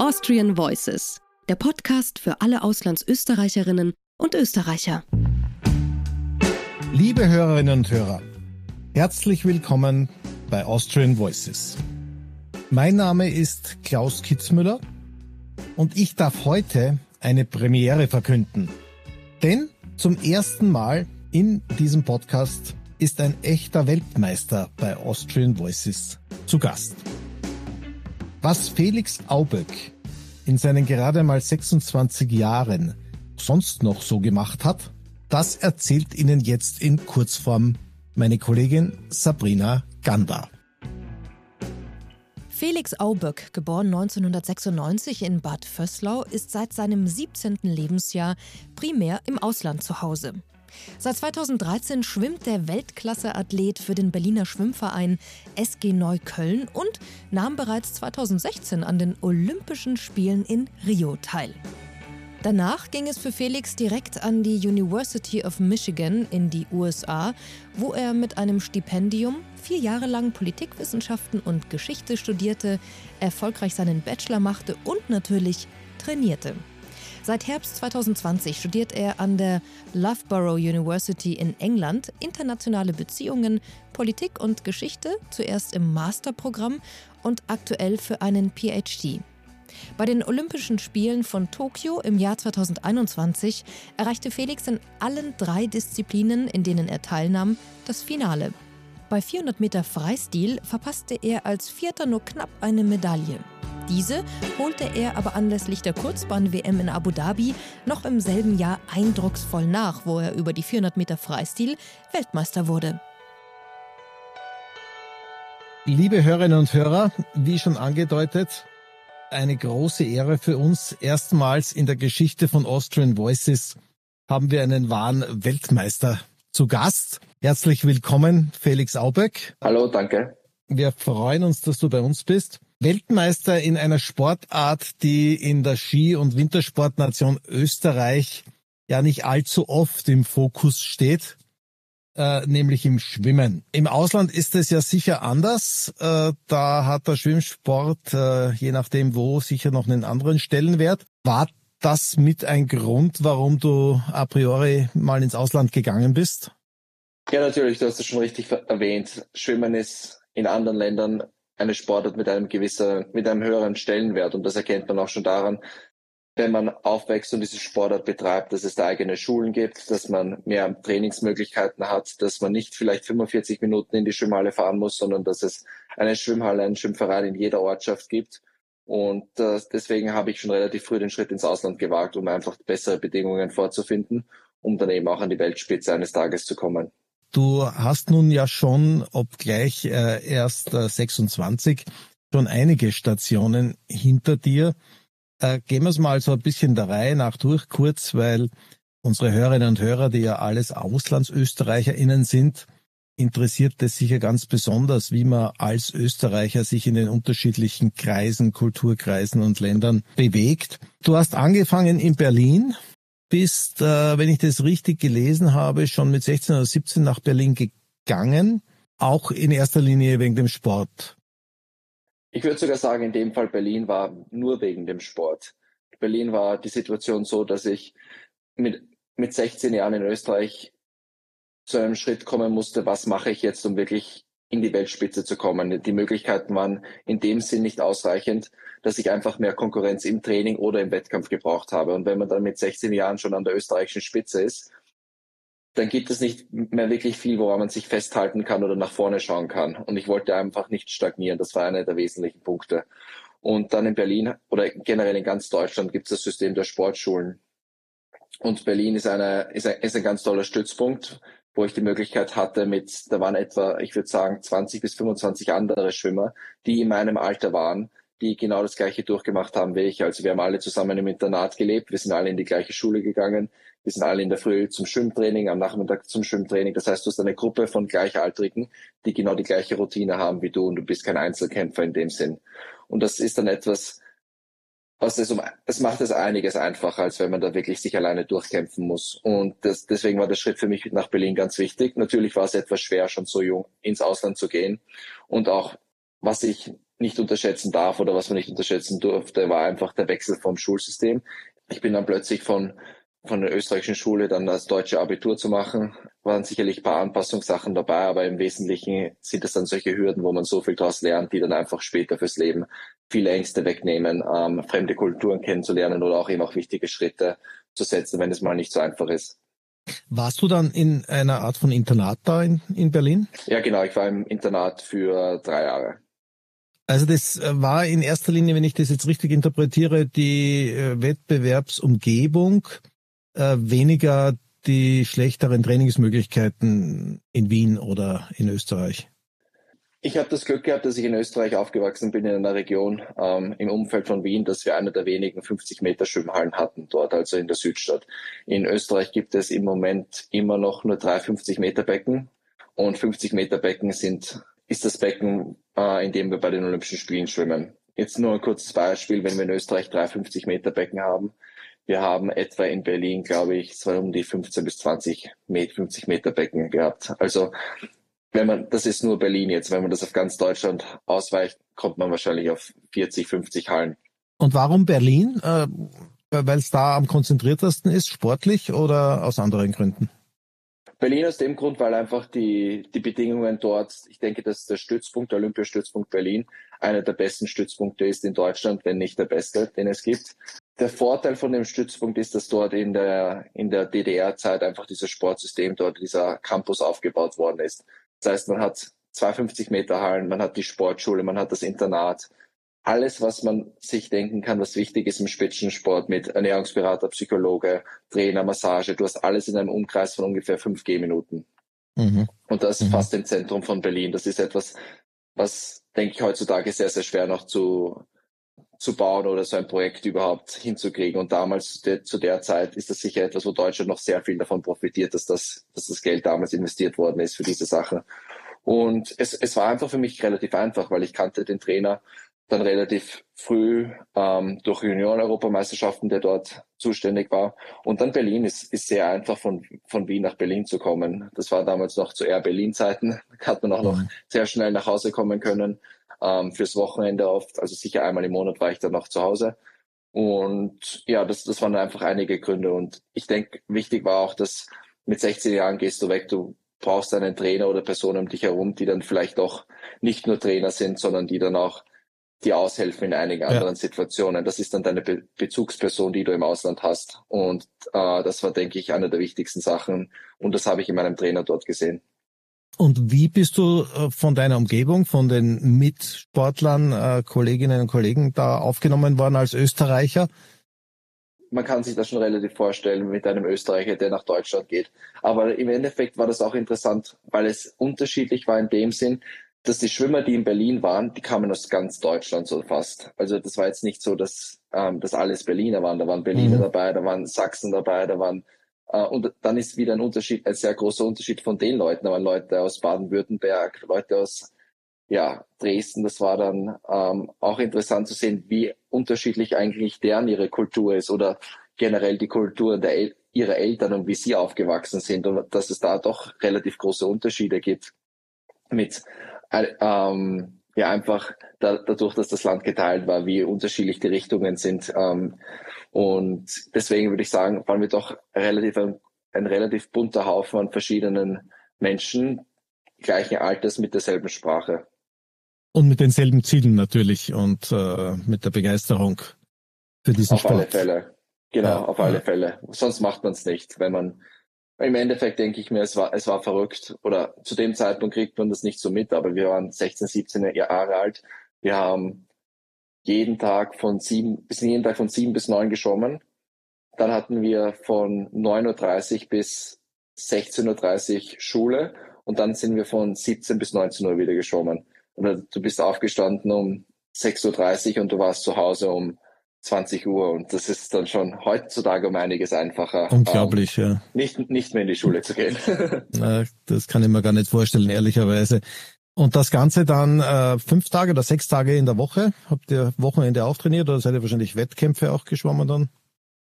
Austrian Voices, der Podcast für alle Auslandsösterreicherinnen und Österreicher. Liebe Hörerinnen und Hörer, herzlich willkommen bei Austrian Voices. Mein Name ist Klaus Kitzmüller und ich darf heute eine Premiere verkünden. Denn zum ersten Mal in diesem Podcast ist ein echter Weltmeister bei Austrian Voices zu Gast. Was Felix Auböck in seinen gerade mal 26 Jahren sonst noch so gemacht hat, das erzählt Ihnen jetzt in Kurzform meine Kollegin Sabrina Ganda. Felix Auböck, geboren 1996 in Bad Vöslau, ist seit seinem 17. Lebensjahr primär im Ausland zu Hause. Seit 2013 schwimmt der Weltklasse-Athlet für den Berliner Schwimmverein SG Neukölln und nahm bereits 2016 an den Olympischen Spielen in Rio teil. Danach ging es für Felix direkt an die University of Michigan in die USA, wo er mit einem Stipendium vier Jahre lang Politikwissenschaften und Geschichte studierte, erfolgreich seinen Bachelor machte und natürlich trainierte. Seit Herbst 2020 studiert er an der Loughborough University in England internationale Beziehungen, Politik und Geschichte, zuerst im Masterprogramm und aktuell für einen PhD. Bei den Olympischen Spielen von Tokio im Jahr 2021 erreichte Felix in allen drei Disziplinen, in denen er teilnahm, das Finale. Bei 400 Meter Freistil verpasste er als Vierter nur knapp eine Medaille. Diese holte er aber anlässlich der Kurzbahn-WM in Abu Dhabi noch im selben Jahr eindrucksvoll nach, wo er über die 400 Meter Freistil Weltmeister wurde. Liebe Hörerinnen und Hörer, wie schon angedeutet, eine große Ehre für uns. Erstmals in der Geschichte von Austrian Voices haben wir einen wahren Weltmeister zu Gast. Herzlich willkommen, Felix Auböck. Hallo, danke. Wir freuen uns, dass du bei uns bist. Weltmeister in einer Sportart, die in der Ski- und Wintersportnation Österreich ja nicht allzu oft im Fokus steht, äh, nämlich im Schwimmen. Im Ausland ist es ja sicher anders. Äh, da hat der Schwimmsport, äh, je nachdem wo, sicher noch einen anderen Stellenwert. War das mit ein Grund, warum du a priori mal ins Ausland gegangen bist? Ja, natürlich, du hast es schon richtig erwähnt. Schwimmen ist in anderen Ländern eine Sportart mit einem gewissen, mit einem höheren Stellenwert. Und das erkennt man auch schon daran, wenn man aufwächst und diese Sportart betreibt, dass es da eigene Schulen gibt, dass man mehr Trainingsmöglichkeiten hat, dass man nicht vielleicht 45 Minuten in die Schwimmhalle fahren muss, sondern dass es eine Schwimmhalle, einen Schwimmverein in jeder Ortschaft gibt. Und äh, deswegen habe ich schon relativ früh den Schritt ins Ausland gewagt, um einfach bessere Bedingungen vorzufinden, um dann eben auch an die Weltspitze eines Tages zu kommen. Du hast nun ja schon, obgleich äh, erst äh, 26, schon einige Stationen hinter dir. Äh, gehen wir es mal so ein bisschen der Reihe nach durch, kurz, weil unsere Hörerinnen und Hörer, die ja alles AuslandsösterreicherInnen sind, interessiert es sicher ganz besonders, wie man als Österreicher sich in den unterschiedlichen Kreisen, Kulturkreisen und Ländern bewegt. Du hast angefangen in Berlin, bist, äh, wenn ich das richtig gelesen habe, schon mit 16 oder 17 nach Berlin gegangen, auch in erster Linie wegen dem Sport. Ich würde sogar sagen, in dem Fall Berlin war nur wegen dem Sport. Berlin war die Situation so, dass ich mit, mit 16 Jahren in Österreich zu einem Schritt kommen musste, was mache ich jetzt, um wirklich in die Weltspitze zu kommen. Die Möglichkeiten waren in dem Sinn nicht ausreichend, dass ich einfach mehr Konkurrenz im Training oder im Wettkampf gebraucht habe. Und wenn man dann mit 16 Jahren schon an der österreichischen Spitze ist, dann gibt es nicht mehr wirklich viel, woran man sich festhalten kann oder nach vorne schauen kann. Und ich wollte einfach nicht stagnieren. Das war einer der wesentlichen Punkte. Und dann in Berlin oder generell in ganz Deutschland gibt es das System der Sportschulen. Und Berlin ist, eine, ist, ein, ist ein ganz toller Stützpunkt wo ich die Möglichkeit hatte mit, da waren etwa, ich würde sagen, 20 bis 25 andere Schwimmer, die in meinem Alter waren, die genau das gleiche durchgemacht haben wie ich. Also wir haben alle zusammen im Internat gelebt, wir sind alle in die gleiche Schule gegangen, wir sind alle in der Früh zum Schwimmtraining, am Nachmittag zum Schwimmtraining. Das heißt, du hast eine Gruppe von Gleichaltrigen, die genau die gleiche Routine haben wie du und du bist kein Einzelkämpfer in dem Sinn. Und das ist dann etwas, um, es macht es einiges einfacher, als wenn man da wirklich sich alleine durchkämpfen muss. Und das, deswegen war der Schritt für mich nach Berlin ganz wichtig. Natürlich war es etwas schwer, schon so jung ins Ausland zu gehen. Und auch, was ich nicht unterschätzen darf oder was man nicht unterschätzen durfte, war einfach der Wechsel vom Schulsystem. Ich bin dann plötzlich von, von der österreichischen Schule dann das deutsche Abitur zu machen. Waren sicherlich ein paar Anpassungssachen dabei, aber im Wesentlichen sind es dann solche Hürden, wo man so viel daraus lernt, die dann einfach später fürs Leben viele Ängste wegnehmen, ähm, fremde Kulturen kennenzulernen oder auch eben auch wichtige Schritte zu setzen, wenn es mal nicht so einfach ist. Warst du dann in einer Art von Internat da in, in Berlin? Ja, genau. Ich war im Internat für drei Jahre. Also das äh, war in erster Linie, wenn ich das jetzt richtig interpretiere, die äh, Wettbewerbsumgebung, äh, weniger die schlechteren Trainingsmöglichkeiten in Wien oder in Österreich. Ich habe das Glück gehabt, dass ich in Österreich aufgewachsen bin, in einer Region ähm, im Umfeld von Wien, dass wir eine der wenigen 50 Meter Schwimmhallen hatten dort, also in der Südstadt. In Österreich gibt es im Moment immer noch nur drei 50 Meter Becken und 50 Meter Becken sind ist das Becken, äh, in dem wir bei den Olympischen Spielen schwimmen. Jetzt nur ein kurzes Beispiel, wenn wir in Österreich 350 Meter Becken haben. Wir haben etwa in Berlin, glaube ich, so um die 15 bis 20 Meter, 50 Meter Becken gehabt. Also wenn man, das ist nur Berlin jetzt, wenn man das auf ganz Deutschland ausweicht, kommt man wahrscheinlich auf 40, 50 Hallen. Und warum Berlin? Äh, Weil es da am konzentriertesten ist, sportlich oder aus anderen Gründen? Berlin aus dem Grund, weil einfach die, die Bedingungen dort, ich denke, dass der Stützpunkt, der Olympiastützpunkt Berlin, einer der besten Stützpunkte ist in Deutschland, wenn nicht der beste, den es gibt. Der Vorteil von dem Stützpunkt ist, dass dort in der, in der DDR-Zeit einfach dieses Sportsystem dort, dieser Campus aufgebaut worden ist. Das heißt, man hat 250 Meter Hallen, man hat die Sportschule, man hat das Internat, alles, was man sich denken kann, was wichtig ist im Spitzensport mit Ernährungsberater, Psychologe, Trainer, Massage. Du hast alles in einem Umkreis von ungefähr fünf Gehminuten. Mhm. Und das mhm. fast im Zentrum von Berlin. Das ist etwas, was, denke ich, heutzutage sehr, sehr schwer noch zu, zu bauen oder so ein Projekt überhaupt hinzukriegen. Und damals, de, zu der Zeit, ist das sicher etwas, wo Deutschland noch sehr viel davon profitiert, dass das, dass das Geld damals investiert worden ist für diese Sache. Und es, es war einfach für mich relativ einfach, weil ich kannte den Trainer dann relativ früh ähm, durch Junioren-Europameisterschaften, der dort zuständig war. Und dann Berlin ist, ist sehr einfach von, von Wien nach Berlin zu kommen. Das war damals noch zu Air Berlin-Zeiten. Hat man auch noch mhm. sehr schnell nach Hause kommen können. Ähm, fürs Wochenende oft. Also sicher einmal im Monat war ich dann noch zu Hause. Und ja, das, das waren einfach einige Gründe. Und ich denke, wichtig war auch, dass mit 16 Jahren gehst du weg, du brauchst einen Trainer oder Personen um dich herum, die dann vielleicht auch nicht nur Trainer sind, sondern die dann auch dir aushelfen in einigen anderen ja. Situationen. Das ist dann deine Be Bezugsperson, die du im Ausland hast. Und äh, das war, denke ich, eine der wichtigsten Sachen. Und das habe ich in meinem Trainer dort gesehen. Und wie bist du äh, von deiner Umgebung, von den Mitsportlern, äh, Kolleginnen und Kollegen da aufgenommen worden als Österreicher? Man kann sich das schon relativ vorstellen mit einem Österreicher, der nach Deutschland geht. Aber im Endeffekt war das auch interessant, weil es unterschiedlich war in dem Sinn, dass die Schwimmer, die in Berlin waren, die kamen aus ganz Deutschland so fast. Also das war jetzt nicht so, dass ähm, das alles Berliner waren. Da waren Berliner mhm. dabei, da waren Sachsen dabei, da waren und dann ist wieder ein Unterschied, ein sehr großer Unterschied von den Leuten. Waren Leute aus Baden-Württemberg, Leute aus ja, Dresden. Das war dann ähm, auch interessant zu sehen, wie unterschiedlich eigentlich deren ihre Kultur ist oder generell die Kultur der El ihrer Eltern und wie sie aufgewachsen sind und dass es da doch relativ große Unterschiede gibt mit ähm, ja einfach da, dadurch, dass das Land geteilt war, wie unterschiedlich die Richtungen sind. Ähm, und deswegen würde ich sagen, waren wir doch relativ ein, ein relativ bunter Haufen an verschiedenen Menschen gleichen Alters mit derselben Sprache. Und mit denselben Zielen natürlich und äh, mit der Begeisterung für diesen auf Sport. Auf alle Fälle. Genau, ja, auf alle. Fälle. Sonst macht man es nicht, wenn man im Endeffekt denke ich mir, es war, es war verrückt. Oder zu dem Zeitpunkt kriegt man das nicht so mit, aber wir waren 16, 17 Jahre alt. Wir haben jeden Tag von sieben, bis jeden Tag von sieben bis neun geschwommen. Dann hatten wir von 9.30 Uhr bis 16.30 Uhr Schule und dann sind wir von 17 bis 19 Uhr wieder geschwommen. Und du bist aufgestanden um 6.30 Uhr und du warst zu Hause um 20 Uhr und das ist dann schon heutzutage um einiges einfacher. Unglaublich, ähm, ja. Nicht, nicht mehr in die Schule zu gehen. Na, das kann ich mir gar nicht vorstellen, ehrlicherweise. Und das Ganze dann äh, fünf Tage oder sechs Tage in der Woche? Habt ihr Wochenende auch trainiert oder seid ihr wahrscheinlich Wettkämpfe auch geschwommen dann?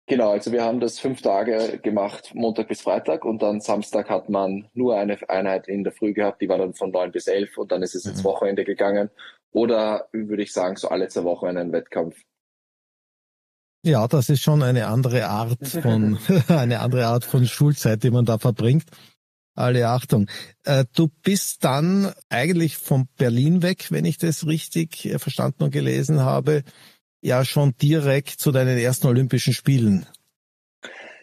Genau, also wir haben das fünf Tage gemacht, Montag bis Freitag und dann Samstag hat man nur eine Einheit in der Früh gehabt, die war dann von neun bis elf und dann ist es ins mhm. Wochenende gegangen oder würde ich sagen, so alle zwei Wochen einen Wettkampf. Ja, das ist schon eine andere Art von, eine andere Art von Schulzeit, die man da verbringt. Alle Achtung. Äh, du bist dann eigentlich von Berlin weg, wenn ich das richtig äh, verstanden und gelesen habe, ja schon direkt zu deinen ersten Olympischen Spielen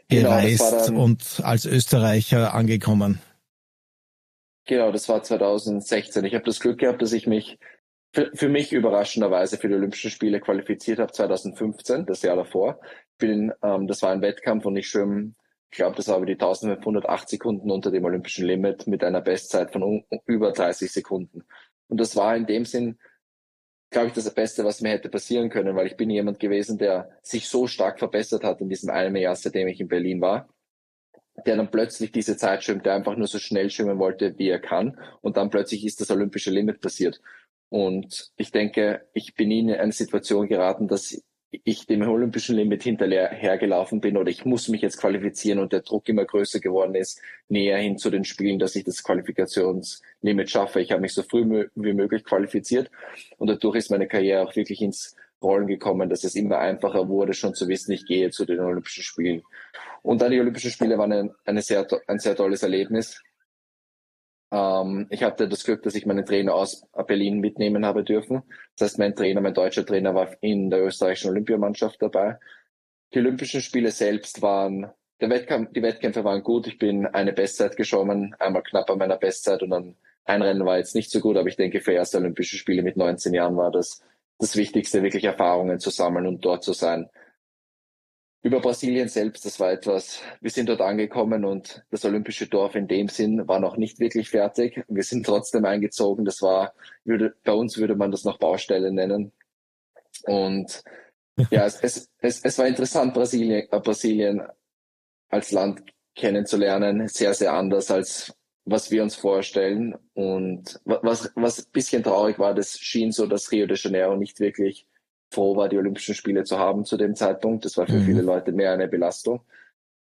genau, gereist und als Österreicher angekommen. Genau, das war 2016. Ich habe das Glück gehabt, dass ich mich für, für mich überraschenderweise für die Olympischen Spiele qualifiziert habe 2015, das Jahr davor. Bin, ähm, das war ein Wettkampf und ich schwimme, ich glaube, das war über die 1508 Sekunden unter dem olympischen Limit mit einer Bestzeit von um, über 30 Sekunden. Und das war in dem Sinn, glaube ich, das Beste, was mir hätte passieren können, weil ich bin jemand gewesen, der sich so stark verbessert hat in diesem einen Jahr, seitdem ich in Berlin war der dann plötzlich diese Zeit schwimmt, der einfach nur so schnell schwimmen wollte, wie er kann. Und dann plötzlich ist das olympische Limit passiert. Und ich denke, ich bin in eine Situation geraten, dass ich dem olympischen Limit hinterhergelaufen bin oder ich muss mich jetzt qualifizieren und der Druck immer größer geworden ist, näher hin zu den Spielen, dass ich das Qualifikationslimit schaffe. Ich habe mich so früh wie möglich qualifiziert und dadurch ist meine Karriere auch wirklich ins Rollen gekommen, dass es immer einfacher wurde, schon zu wissen, ich gehe zu den Olympischen Spielen. Und dann die Olympischen Spiele waren ein, eine sehr, ein sehr tolles Erlebnis. Ähm, ich hatte das Glück, dass ich meinen Trainer aus Berlin mitnehmen habe dürfen. Das heißt, mein Trainer, mein deutscher Trainer war in der österreichischen Olympiamannschaft dabei. Die Olympischen Spiele selbst waren, der Wettkampf, die Wettkämpfe waren gut. Ich bin eine Bestzeit geschwommen, einmal knapp an meiner Bestzeit und dann ein Rennen war jetzt nicht so gut, aber ich denke, für erste Olympische Spiele mit 19 Jahren war das das Wichtigste, wirklich Erfahrungen zu sammeln und dort zu sein. Über Brasilien selbst, das war etwas, wir sind dort angekommen und das olympische Dorf in dem Sinn war noch nicht wirklich fertig. Wir sind trotzdem eingezogen. Das war, würde, bei uns würde man das noch Baustelle nennen. Und ja, es, es, es, es war interessant, Brasilien, äh, Brasilien als Land kennenzulernen. Sehr, sehr anders als was wir uns vorstellen. Und was, was ein bisschen traurig war, das schien so, dass Rio de Janeiro nicht wirklich froh war, die Olympischen Spiele zu haben zu dem Zeitpunkt. Das war für mhm. viele Leute mehr eine Belastung.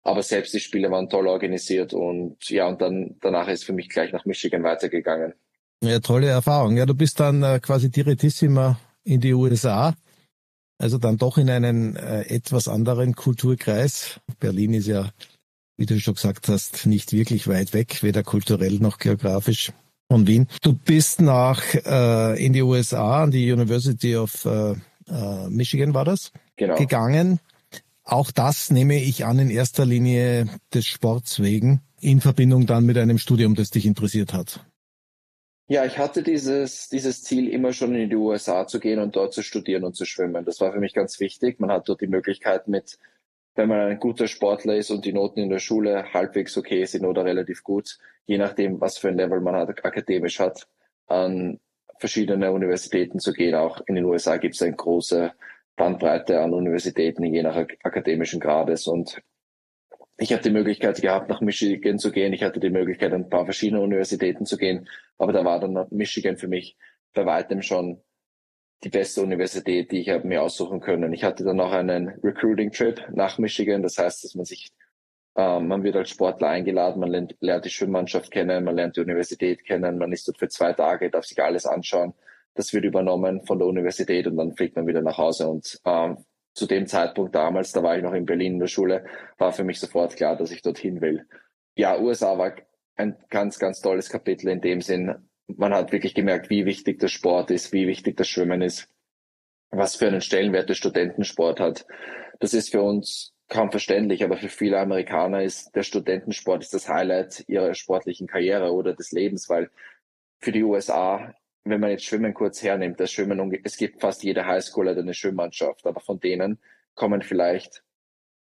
Aber selbst die Spiele waren toll organisiert und ja, und dann danach ist für mich gleich nach Michigan weitergegangen. Ja, tolle Erfahrung. Ja, du bist dann äh, quasi direttissima in die USA. Also dann doch in einen äh, etwas anderen Kulturkreis. Berlin ist ja, wie du schon gesagt hast, nicht wirklich weit weg, weder kulturell noch geografisch von Wien. Du bist nach äh, in die USA an die University of äh, äh, Michigan war das, genau. gegangen. Auch das nehme ich an in erster Linie des Sports wegen, in Verbindung dann mit einem Studium, das dich interessiert hat. Ja, ich hatte dieses, dieses Ziel, immer schon in die USA zu gehen und dort zu studieren und zu schwimmen. Das war für mich ganz wichtig. Man hat dort die Möglichkeit mit, wenn man ein guter Sportler ist und die Noten in der Schule halbwegs okay sind oder relativ gut, je nachdem, was für ein Level man hat, akademisch hat, an verschiedene Universitäten zu gehen. Auch in den USA gibt es eine große Bandbreite an Universitäten, je nach akademischen Grades. Und ich habe die Möglichkeit gehabt, nach Michigan zu gehen. Ich hatte die Möglichkeit, an ein paar verschiedene Universitäten zu gehen. Aber da war dann Michigan für mich bei weitem schon die beste Universität, die ich mir aussuchen können. Ich hatte dann auch einen Recruiting-Trip nach Michigan. Das heißt, dass man sich man wird als Sportler eingeladen, man lernt, lernt, die Schwimmmannschaft kennen, man lernt die Universität kennen, man ist dort für zwei Tage, darf sich alles anschauen. Das wird übernommen von der Universität und dann fliegt man wieder nach Hause. Und ähm, zu dem Zeitpunkt damals, da war ich noch in Berlin in der Schule, war für mich sofort klar, dass ich dorthin will. Ja, USA war ein ganz, ganz tolles Kapitel in dem Sinn. Man hat wirklich gemerkt, wie wichtig der Sport ist, wie wichtig das Schwimmen ist, was für einen Stellenwert der Studentensport hat. Das ist für uns kaum verständlich, aber für viele Amerikaner ist der Studentensport ist das Highlight ihrer sportlichen Karriere oder des Lebens, weil für die USA, wenn man jetzt Schwimmen kurz hernimmt, das Schwimmen, es gibt fast jede Highschool hat eine Schwimmmannschaft, aber von denen kommen vielleicht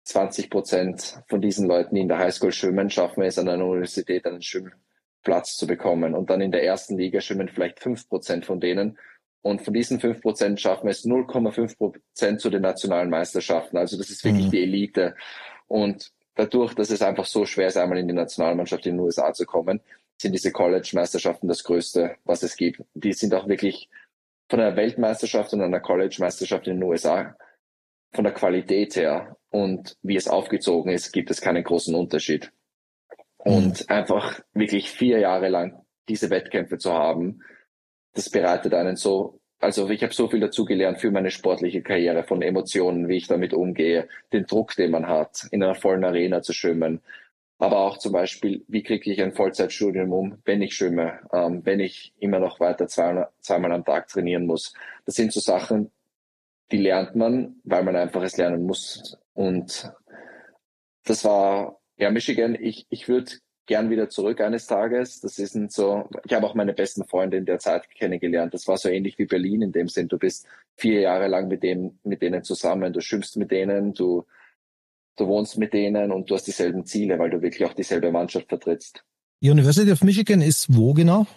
20 Prozent von diesen Leuten, die in der Highschool schwimmen, schaffen es an einer Universität einen Schwimmplatz zu bekommen. Und dann in der ersten Liga schwimmen vielleicht fünf Prozent von denen und von diesen fünf Prozent schaffen wir es 0,5 Prozent zu den nationalen Meisterschaften. Also das ist wirklich mhm. die Elite. Und dadurch, dass es einfach so schwer ist, einmal in die Nationalmannschaft in den USA zu kommen, sind diese College-Meisterschaften das Größte, was es gibt. Die sind auch wirklich von einer Weltmeisterschaft und einer College-Meisterschaft in den USA von der Qualität her und wie es aufgezogen ist, gibt es keinen großen Unterschied. Und mhm. einfach wirklich vier Jahre lang diese Wettkämpfe zu haben, das bereitet einen so also ich habe so viel dazugelernt für meine sportliche Karriere, von Emotionen, wie ich damit umgehe, den Druck, den man hat, in einer vollen Arena zu schwimmen. Aber auch zum Beispiel, wie kriege ich ein Vollzeitstudium um, wenn ich schwimme, ähm, wenn ich immer noch weiter zweimal, zweimal am Tag trainieren muss. Das sind so Sachen, die lernt man, weil man einfach es lernen muss. Und das war, ja, Michigan, ich, ich würde gern wieder zurück eines Tages. Das ist so, ich habe auch meine besten Freunde in der Zeit kennengelernt. Das war so ähnlich wie Berlin in dem Sinn. Du bist vier Jahre lang mit dem, mit denen zusammen, du schwimmst mit denen, du, du wohnst mit denen und du hast dieselben Ziele, weil du wirklich auch dieselbe Mannschaft vertrittst. Die University of Michigan ist wo genau?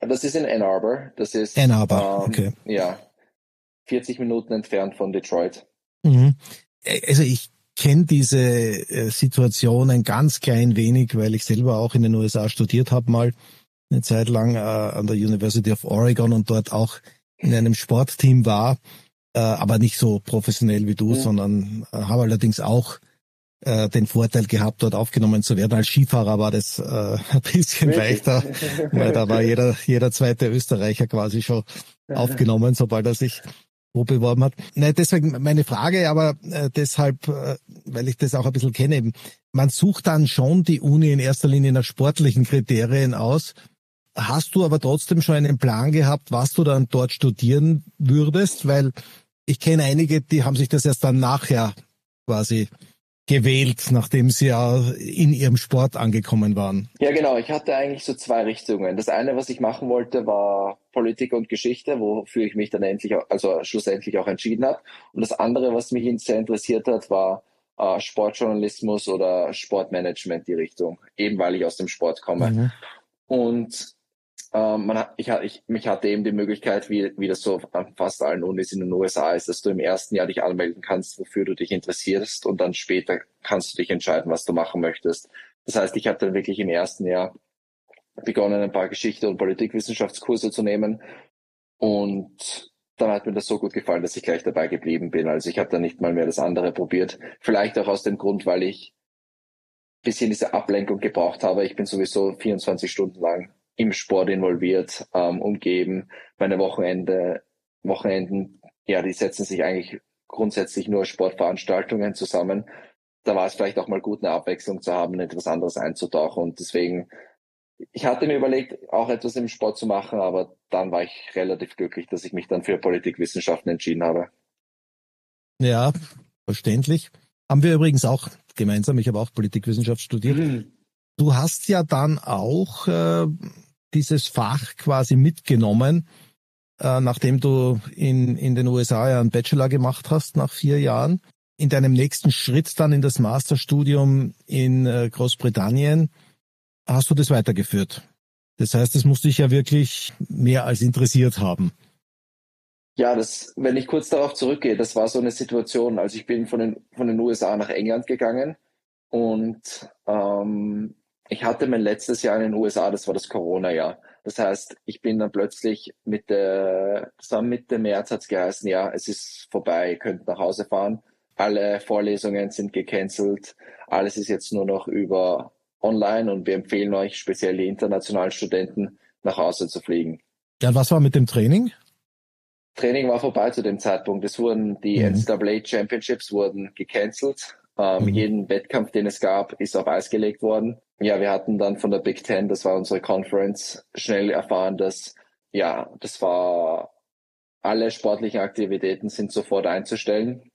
Das ist in Ann Arbor. Das ist Ann Arbor, ähm, okay. Ja, 40 Minuten entfernt von Detroit. Mhm. Also ich kenne diese äh, Situation ein ganz klein wenig, weil ich selber auch in den USA studiert habe mal eine Zeit lang äh, an der University of Oregon und dort auch in einem Sportteam war, äh, aber nicht so professionell wie du, ja. sondern äh, habe allerdings auch äh, den Vorteil gehabt, dort aufgenommen zu werden. Als Skifahrer war das äh, ein bisschen Wirklich? leichter, weil da war jeder, jeder zweite Österreicher quasi schon aufgenommen, sobald er sich wo beworben hat. Nein, deswegen meine Frage, aber äh, deshalb, äh, weil ich das auch ein bisschen kenne, man sucht dann schon die Uni in erster Linie nach sportlichen Kriterien aus. Hast du aber trotzdem schon einen Plan gehabt, was du dann dort studieren würdest? Weil ich kenne einige, die haben sich das erst dann nachher quasi gewählt, nachdem sie ja in ihrem Sport angekommen waren? Ja, genau. Ich hatte eigentlich so zwei Richtungen. Das eine, was ich machen wollte, war Politik und Geschichte, wofür ich mich dann endlich, also schlussendlich auch entschieden habe. Und das andere, was mich sehr interessiert hat, war äh, Sportjournalismus oder Sportmanagement, die Richtung. Eben weil ich aus dem Sport komme. Mhm. Und ähm, man hat, ich, ich, mich hatte eben die Möglichkeit, wie, wie das so an fast allen Unis in den USA ist, dass du im ersten Jahr dich anmelden kannst, wofür du dich interessierst und dann später kannst du dich entscheiden, was du machen möchtest. Das heißt, ich habe dann wirklich im ersten Jahr begonnen, ein paar Geschichte- und Politikwissenschaftskurse zu nehmen und dann hat mir das so gut gefallen, dass ich gleich dabei geblieben bin. Also ich habe dann nicht mal mehr das andere probiert. Vielleicht auch aus dem Grund, weil ich bisschen diese Ablenkung gebraucht habe. Ich bin sowieso 24 Stunden lang im Sport involviert, ähm, umgeben. Meine Wochenende, Wochenenden, ja, die setzen sich eigentlich grundsätzlich nur Sportveranstaltungen zusammen. Da war es vielleicht auch mal gut, eine Abwechslung zu haben, etwas anderes einzutauchen. Und deswegen, ich hatte mir überlegt, auch etwas im Sport zu machen, aber dann war ich relativ glücklich, dass ich mich dann für Politikwissenschaften entschieden habe. Ja, verständlich. Haben wir übrigens auch gemeinsam, ich habe auch Politikwissenschaft studiert. Mhm. Du hast ja dann auch äh, dieses Fach quasi mitgenommen, äh, nachdem du in, in den USA ja einen Bachelor gemacht hast nach vier Jahren. In deinem nächsten Schritt dann in das Masterstudium in äh, Großbritannien hast du das weitergeführt. Das heißt, es musste dich ja wirklich mehr als interessiert haben. Ja, das, wenn ich kurz darauf zurückgehe, das war so eine Situation. Also ich bin von den, von den USA nach England gegangen und ähm, ich hatte mein letztes Jahr in den USA, das war das Corona-Jahr. Das heißt, ich bin dann plötzlich Mitte, das war Mitte März hat es geheißen, ja, es ist vorbei, ihr könnt nach Hause fahren. Alle Vorlesungen sind gecancelt. Alles ist jetzt nur noch über online und wir empfehlen euch, speziell die internationalen Studenten, nach Hause zu fliegen. Ja, was war mit dem Training? Training war vorbei zu dem Zeitpunkt. Es wurden die mhm. NCAA Championships wurden gecancelt. Ähm, mhm. Jeden Wettkampf, den es gab, ist auf Eis gelegt worden. Ja, wir hatten dann von der Big Ten, das war unsere Conference, schnell erfahren, dass ja, das war alle sportlichen Aktivitäten sind sofort einzustellen,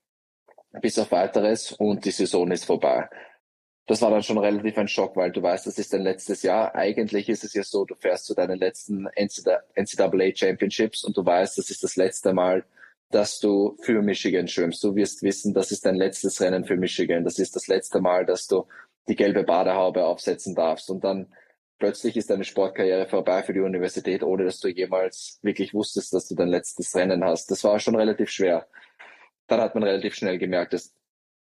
bis auf weiteres und die Saison ist vorbei. Das war dann schon relativ ein Schock, weil du weißt, das ist dein letztes Jahr. Eigentlich ist es ja so, du fährst zu deinen letzten NCAA Championships und du weißt, das ist das letzte Mal, dass du für Michigan schwimmst. Du wirst wissen, das ist dein letztes Rennen für Michigan. Das ist das letzte Mal, dass du die gelbe Badehaube aufsetzen darfst. Und dann plötzlich ist deine Sportkarriere vorbei für die Universität, ohne dass du jemals wirklich wusstest, dass du dein letztes Rennen hast. Das war schon relativ schwer. Dann hat man relativ schnell gemerkt, dass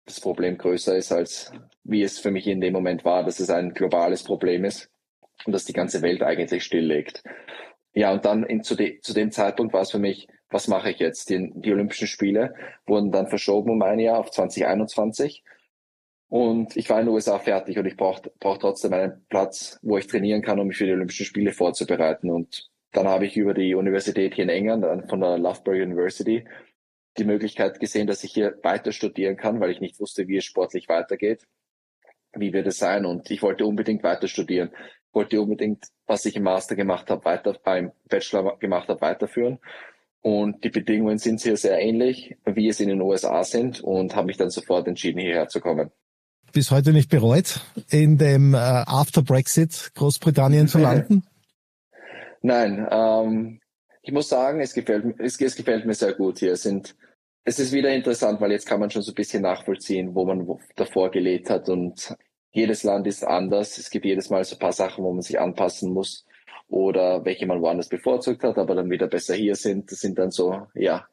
das Problem größer ist, als wie es für mich in dem Moment war, dass es ein globales Problem ist und dass die ganze Welt eigentlich stilllegt. Ja, und dann in, zu, de, zu dem Zeitpunkt war es für mich, was mache ich jetzt? Die, die Olympischen Spiele wurden dann verschoben um ein Jahr auf 2021. Und ich war in den USA fertig und ich brauche brauch trotzdem einen Platz, wo ich trainieren kann, um mich für die Olympischen Spiele vorzubereiten. Und dann habe ich über die Universität hier in England, von der Loughborough University, die Möglichkeit gesehen, dass ich hier weiter studieren kann, weil ich nicht wusste, wie es sportlich weitergeht. Wie wird es sein? Und ich wollte unbedingt weiter studieren. Wollte unbedingt, was ich im Master gemacht habe, weiter, beim Bachelor gemacht habe, weiterführen. Und die Bedingungen sind hier sehr ähnlich, wie es in den USA sind und habe mich dann sofort entschieden, hierher zu kommen. Bis heute nicht bereut, in dem äh, After Brexit Großbritannien zu landen? Nein, ähm, ich muss sagen, es gefällt, es, es gefällt mir sehr gut hier. Es, sind, es ist wieder interessant, weil jetzt kann man schon so ein bisschen nachvollziehen, wo man davor gelebt hat. Und jedes Land ist anders. Es gibt jedes Mal so ein paar Sachen, wo man sich anpassen muss oder welche man woanders bevorzugt hat, aber dann wieder besser hier sind. Das sind dann so, ja,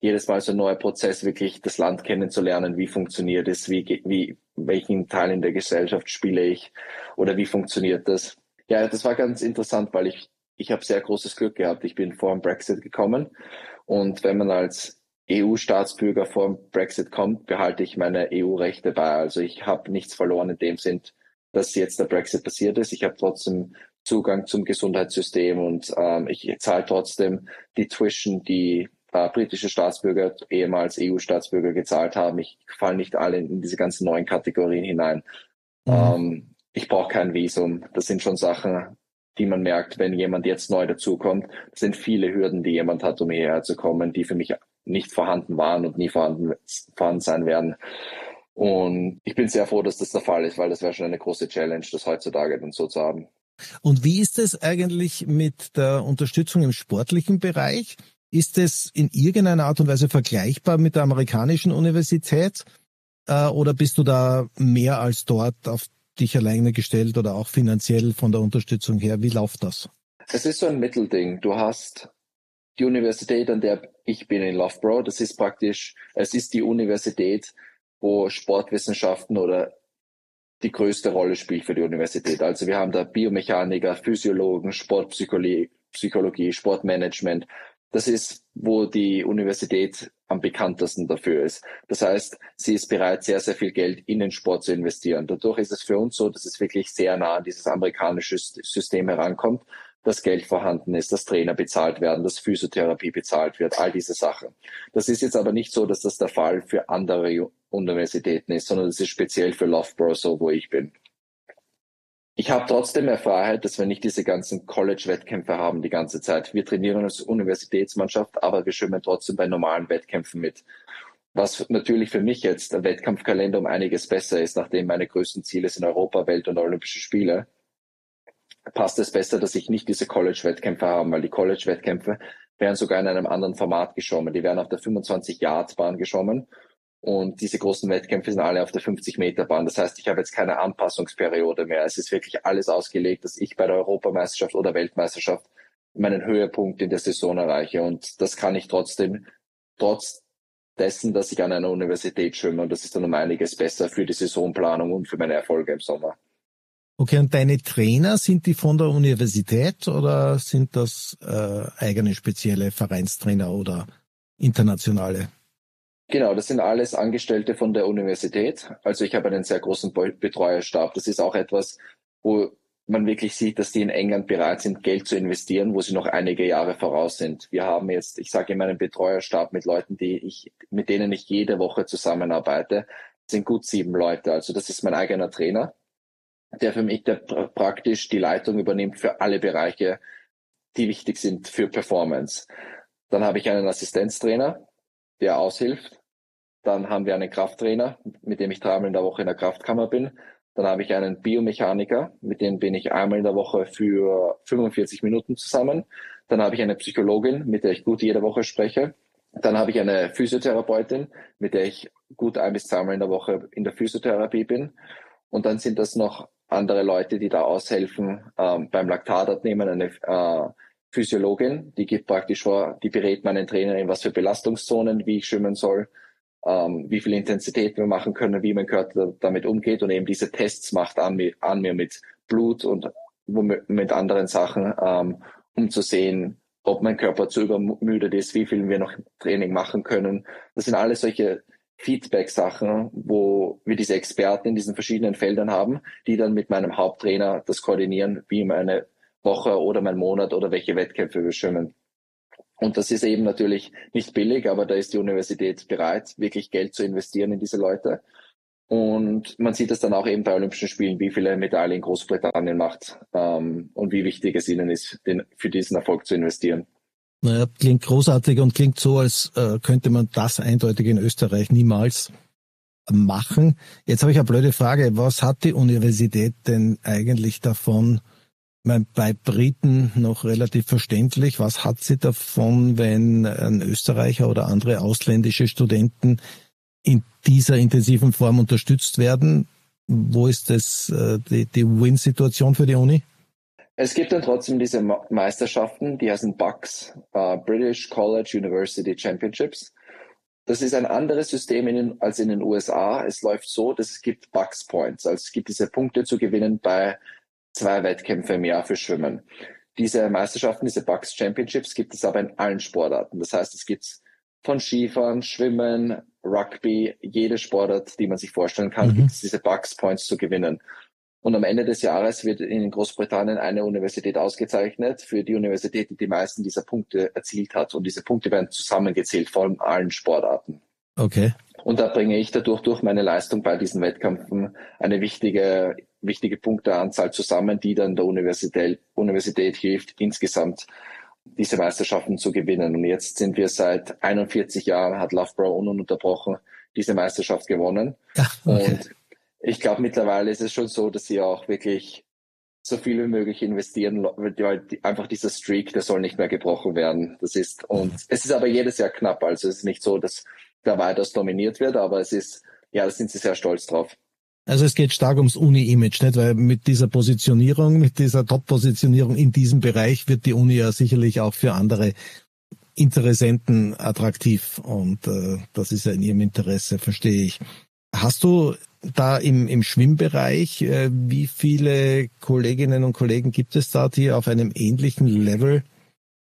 jedes Mal so ein neuer Prozess, wirklich das Land kennenzulernen, wie funktioniert es, wie, wie, welchen Teil in der Gesellschaft spiele ich oder wie funktioniert das. Ja, das war ganz interessant, weil ich ich habe sehr großes Glück gehabt. Ich bin vor dem Brexit gekommen und wenn man als EU-Staatsbürger vor dem Brexit kommt, behalte ich meine EU-Rechte bei. Also ich habe nichts verloren in dem Sinn, dass jetzt der Brexit passiert ist. Ich habe trotzdem Zugang zum Gesundheitssystem und ähm, ich zahle trotzdem die Tuition, die äh, britische Staatsbürger, ehemals EU-Staatsbürger gezahlt haben. Ich falle nicht alle in diese ganzen neuen Kategorien hinein. Mhm. Ähm, ich brauche kein Visum. Das sind schon Sachen, die man merkt, wenn jemand jetzt neu dazukommt. Das sind viele Hürden, die jemand hat, um hierher zu kommen, die für mich nicht vorhanden waren und nie vorhanden, vorhanden sein werden. Und ich bin sehr froh, dass das der Fall ist, weil das wäre schon eine große Challenge, das heutzutage dann so zu haben. Und wie ist es eigentlich mit der Unterstützung im sportlichen Bereich? Ist es in irgendeiner Art und Weise vergleichbar mit der amerikanischen Universität? Äh, oder bist du da mehr als dort auf dich alleine gestellt oder auch finanziell von der Unterstützung her? Wie läuft das? Es ist so ein Mittelding. Du hast die Universität, an der ich bin in Loughborough. Das ist praktisch, es ist die Universität, wo Sportwissenschaften oder die größte Rolle spielt für die Universität. Also wir haben da Biomechaniker, Physiologen, Sportpsychologie, Psychologie, Sportmanagement. Das ist, wo die Universität am bekanntesten dafür ist. Das heißt, sie ist bereit, sehr, sehr viel Geld in den Sport zu investieren. Dadurch ist es für uns so, dass es wirklich sehr nah an dieses amerikanische System herankommt, dass Geld vorhanden ist, dass Trainer bezahlt werden, dass Physiotherapie bezahlt wird, all diese Sachen. Das ist jetzt aber nicht so, dass das der Fall für andere Universitäten ist, sondern das ist speziell für Loughborough so, wo ich bin ich habe trotzdem mehr Freiheit, dass wir nicht diese ganzen College-Wettkämpfe haben die ganze Zeit. Wir trainieren als Universitätsmannschaft, aber wir schwimmen trotzdem bei normalen Wettkämpfen mit. Was natürlich für mich jetzt der Wettkampfkalender um einiges besser ist, nachdem meine größten Ziele sind Europa, Welt und Olympische Spiele, passt es besser, dass ich nicht diese College-Wettkämpfe habe, weil die College-Wettkämpfe werden sogar in einem anderen Format geschwommen. Die werden auf der 25-Yard-Bahn geschwommen und diese großen Wettkämpfe sind alle auf der 50-Meter-Bahn. Das heißt, ich habe jetzt keine Anpassungsperiode mehr. Es ist wirklich alles ausgelegt, dass ich bei der Europameisterschaft oder Weltmeisterschaft meinen Höhepunkt in der Saison erreiche. Und das kann ich trotzdem, trotz dessen, dass ich an einer Universität schwimme. Und das ist dann um einiges besser für die Saisonplanung und für meine Erfolge im Sommer. Okay, und deine Trainer, sind die von der Universität oder sind das äh, eigene spezielle Vereinstrainer oder internationale? Genau, das sind alles Angestellte von der Universität. Also ich habe einen sehr großen Betreuerstab. Das ist auch etwas, wo man wirklich sieht, dass die in England bereit sind, Geld zu investieren, wo sie noch einige Jahre voraus sind. Wir haben jetzt, ich sage immer, einen Betreuerstab mit Leuten, die ich, mit denen ich jede Woche zusammenarbeite. Das sind gut sieben Leute. Also das ist mein eigener Trainer, der für mich der praktisch die Leitung übernimmt für alle Bereiche, die wichtig sind für Performance. Dann habe ich einen Assistenztrainer, der aushilft. Dann haben wir einen Krafttrainer, mit dem ich dreimal in der Woche in der Kraftkammer bin. Dann habe ich einen Biomechaniker, mit dem bin ich einmal in der Woche für 45 Minuten zusammen. Dann habe ich eine Psychologin, mit der ich gut jede Woche spreche. Dann habe ich eine Physiotherapeutin, mit der ich gut ein bis zweimal in der Woche in der Physiotherapie bin. Und dann sind das noch andere Leute, die da aushelfen ähm, beim Laktatabnehmen, eine äh, Physiologin, die gibt praktisch vor, die berät meinen Trainer in was für Belastungszonen, wie ich schwimmen soll ähm, wie viel Intensität wir machen können, wie mein Körper damit umgeht und eben diese Tests macht an mir, an mir mit Blut und mit anderen Sachen, ähm, um zu sehen, ob mein Körper zu übermüdet ist, wie viel wir noch Training machen können. Das sind alles solche Feedback-Sachen, wo wir diese Experten in diesen verschiedenen Feldern haben, die dann mit meinem Haupttrainer das koordinieren, wie meine Woche oder mein Monat oder welche Wettkämpfe wir schwimmen. Und das ist eben natürlich nicht billig, aber da ist die Universität bereit, wirklich Geld zu investieren in diese Leute. Und man sieht es dann auch eben bei Olympischen Spielen, wie viele Medaillen Großbritannien macht ähm, und wie wichtig es ihnen ist, den, für diesen Erfolg zu investieren. Naja, klingt großartig und klingt so, als äh, könnte man das eindeutig in Österreich niemals machen. Jetzt habe ich eine blöde Frage. Was hat die Universität denn eigentlich davon? Bei Briten noch relativ verständlich. Was hat sie davon, wenn ein Österreicher oder andere ausländische Studenten in dieser intensiven Form unterstützt werden. Wo ist das äh, die, die Win-Situation für die Uni? Es gibt dann trotzdem diese Meisterschaften, die heißen BUCS, uh, British College University Championships. Das ist ein anderes System in, als in den USA. Es läuft so, dass es gibt BUCS Points, also es gibt diese Punkte zu gewinnen bei zwei Wettkämpfen im Jahr für Schwimmen. Diese Meisterschaften, diese BUCS Championships gibt es aber in allen Sportarten. Das heißt, es gibt von Skifahren, Schwimmen, Rugby, jede Sportart, die man sich vorstellen kann, mhm. gibt es diese Bucks Points zu gewinnen. Und am Ende des Jahres wird in Großbritannien eine Universität ausgezeichnet für die Universität, die die meisten dieser Punkte erzielt hat. Und diese Punkte werden zusammengezählt von allen Sportarten. Okay. Und da bringe ich dadurch durch meine Leistung bei diesen Wettkämpfen eine wichtige, wichtige Punkteanzahl zusammen, die dann der Universität, Universität hilft, insgesamt diese Meisterschaften zu gewinnen. Und jetzt sind wir seit 41 Jahren, hat Loughborough ununterbrochen diese Meisterschaft gewonnen. Ach, okay. Und ich glaube, mittlerweile ist es schon so, dass sie auch wirklich so viel wie möglich investieren, weil einfach dieser Streak, der soll nicht mehr gebrochen werden. Das ist, und es ist aber jedes Jahr knapp. Also es ist nicht so, dass da weiters dominiert wird, aber es ist, ja, da sind sie sehr stolz drauf. Also es geht stark ums Uni-Image, nicht? Weil mit dieser Positionierung, mit dieser Top-Positionierung in diesem Bereich wird die Uni ja sicherlich auch für andere Interessenten attraktiv. Und äh, das ist ja in ihrem Interesse, verstehe ich. Hast du da im, im Schwimmbereich, äh, wie viele Kolleginnen und Kollegen gibt es da, die auf einem ähnlichen Level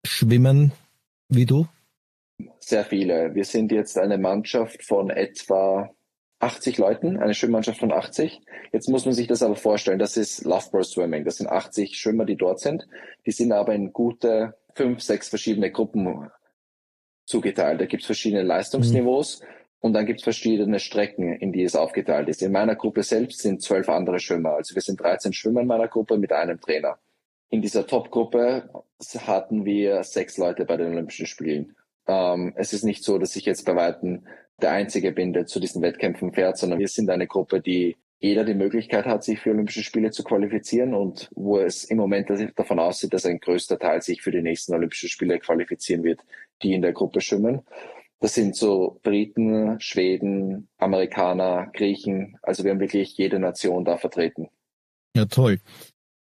schwimmen wie du? Sehr viele. Wir sind jetzt eine Mannschaft von etwa 80 Leuten, eine Schwimmmannschaft von 80. Jetzt muss man sich das aber vorstellen, das ist Loughborough Swimming. Das sind 80 Schwimmer, die dort sind. Die sind aber in gute fünf, sechs verschiedene Gruppen zugeteilt. Da gibt es verschiedene Leistungsniveaus mhm. und dann gibt es verschiedene Strecken, in die es aufgeteilt ist. In meiner Gruppe selbst sind zwölf andere Schwimmer. Also wir sind 13 Schwimmer in meiner Gruppe mit einem Trainer. In dieser Top-Gruppe hatten wir sechs Leute bei den Olympischen Spielen. Ähm, es ist nicht so, dass ich jetzt bei Weitem der Einzige bin, der zu diesen Wettkämpfen fährt, sondern wir sind eine Gruppe, die jeder die Möglichkeit hat, sich für Olympische Spiele zu qualifizieren und wo es im Moment davon aussieht, dass ein größter Teil sich für die nächsten Olympischen Spiele qualifizieren wird, die in der Gruppe schwimmen. Das sind so Briten, Schweden, Amerikaner, Griechen. Also wir haben wirklich jede Nation da vertreten. Ja, toll.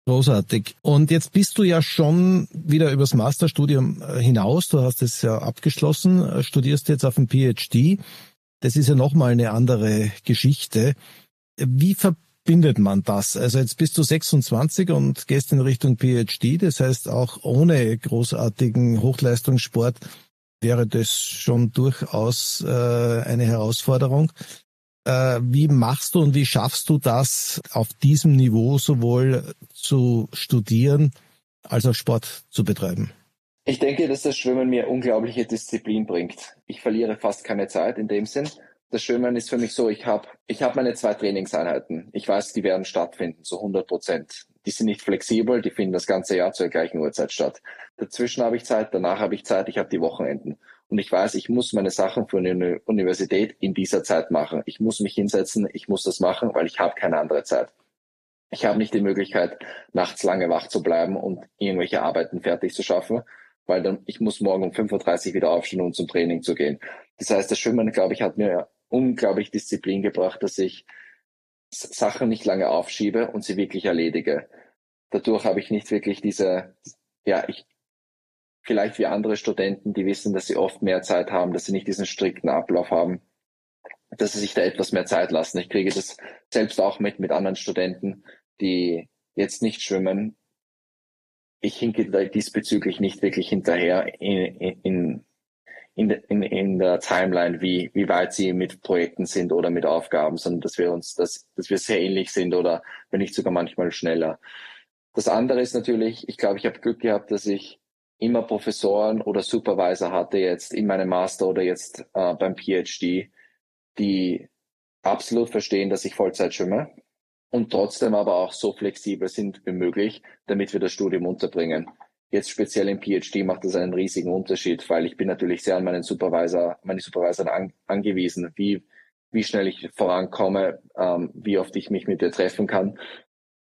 Großartig. Und jetzt bist du ja schon wieder übers Masterstudium äh, hinaus. Du hast es ja abgeschlossen, äh, studierst jetzt auf dem PhD. Das ist ja nochmal eine andere Geschichte. Wie verbindet man das? Also jetzt bist du 26 und gehst in Richtung PhD. Das heißt, auch ohne großartigen Hochleistungssport wäre das schon durchaus äh, eine Herausforderung. Äh, wie machst du und wie schaffst du das, auf diesem Niveau sowohl zu studieren als auch Sport zu betreiben? Ich denke, dass das Schwimmen mir unglaubliche Disziplin bringt. Ich verliere fast keine Zeit in dem Sinn. Das Schwimmen ist für mich so, ich habe ich hab meine zwei Trainingseinheiten. Ich weiß, die werden stattfinden, zu 100 Prozent. Die sind nicht flexibel, die finden das ganze Jahr zur gleichen Uhrzeit statt. Dazwischen habe ich Zeit, danach habe ich Zeit, ich habe die Wochenenden und ich weiß, ich muss meine Sachen für eine Universität in dieser Zeit machen. Ich muss mich hinsetzen, ich muss das machen, weil ich habe keine andere Zeit. Ich habe nicht die Möglichkeit, nachts lange wach zu bleiben und irgendwelche Arbeiten fertig zu schaffen, weil dann ich muss morgen um 5.30 Uhr wieder aufstehen, um zum Training zu gehen. Das heißt, das Schwimmen, glaube ich, hat mir unglaublich Disziplin gebracht, dass ich Sachen nicht lange aufschiebe und sie wirklich erledige. Dadurch habe ich nicht wirklich diese, ja, ich, vielleicht wie andere Studenten, die wissen, dass sie oft mehr Zeit haben, dass sie nicht diesen strikten Ablauf haben, dass sie sich da etwas mehr Zeit lassen. Ich kriege das selbst auch mit mit anderen Studenten, die jetzt nicht schwimmen. Ich hinke diesbezüglich nicht wirklich hinterher in, in, in, in, in der Timeline, wie, wie weit sie mit Projekten sind oder mit Aufgaben, sondern dass wir uns, dass, dass wir sehr ähnlich sind oder wenn nicht sogar manchmal schneller. Das andere ist natürlich, ich glaube, ich habe Glück gehabt, dass ich immer Professoren oder Supervisor hatte jetzt in meinem Master oder jetzt äh, beim PhD, die absolut verstehen, dass ich Vollzeit schwimme und trotzdem aber auch so flexibel sind wie möglich, damit wir das Studium unterbringen. Jetzt speziell im PhD macht das einen riesigen Unterschied, weil ich bin natürlich sehr an meinen Supervisor, meine Supervisor an, angewiesen, wie, wie schnell ich vorankomme, ähm, wie oft ich mich mit ihr treffen kann.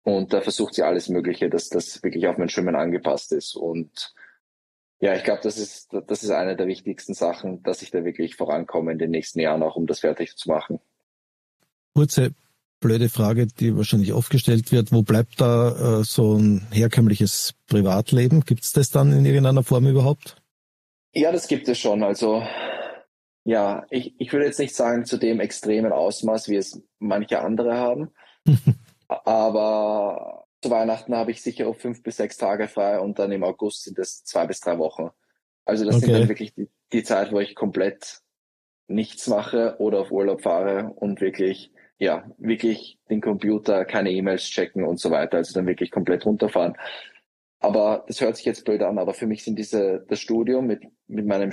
Und da versucht sie alles Mögliche, dass das wirklich auf mein Schwimmen angepasst ist. Und ja, ich glaube, das ist, das ist eine der wichtigsten Sachen, dass ich da wirklich vorankomme in den nächsten Jahren, auch um das fertig zu machen. Kurze, blöde Frage, die wahrscheinlich oft gestellt wird. Wo bleibt da äh, so ein herkömmliches Privatleben? Gibt es das dann in irgendeiner Form überhaupt? Ja, das gibt es schon. Also ja, ich, ich würde jetzt nicht sagen zu dem extremen Ausmaß, wie es manche andere haben. Aber zu Weihnachten habe ich sicher auf fünf bis sechs Tage frei und dann im August sind es zwei bis drei Wochen. Also das okay. sind dann wirklich die, die Zeit, wo ich komplett nichts mache oder auf Urlaub fahre und wirklich, ja, wirklich den Computer, keine E-Mails checken und so weiter. Also dann wirklich komplett runterfahren. Aber das hört sich jetzt blöd an, aber für mich sind diese, das Studium mit, mit meinem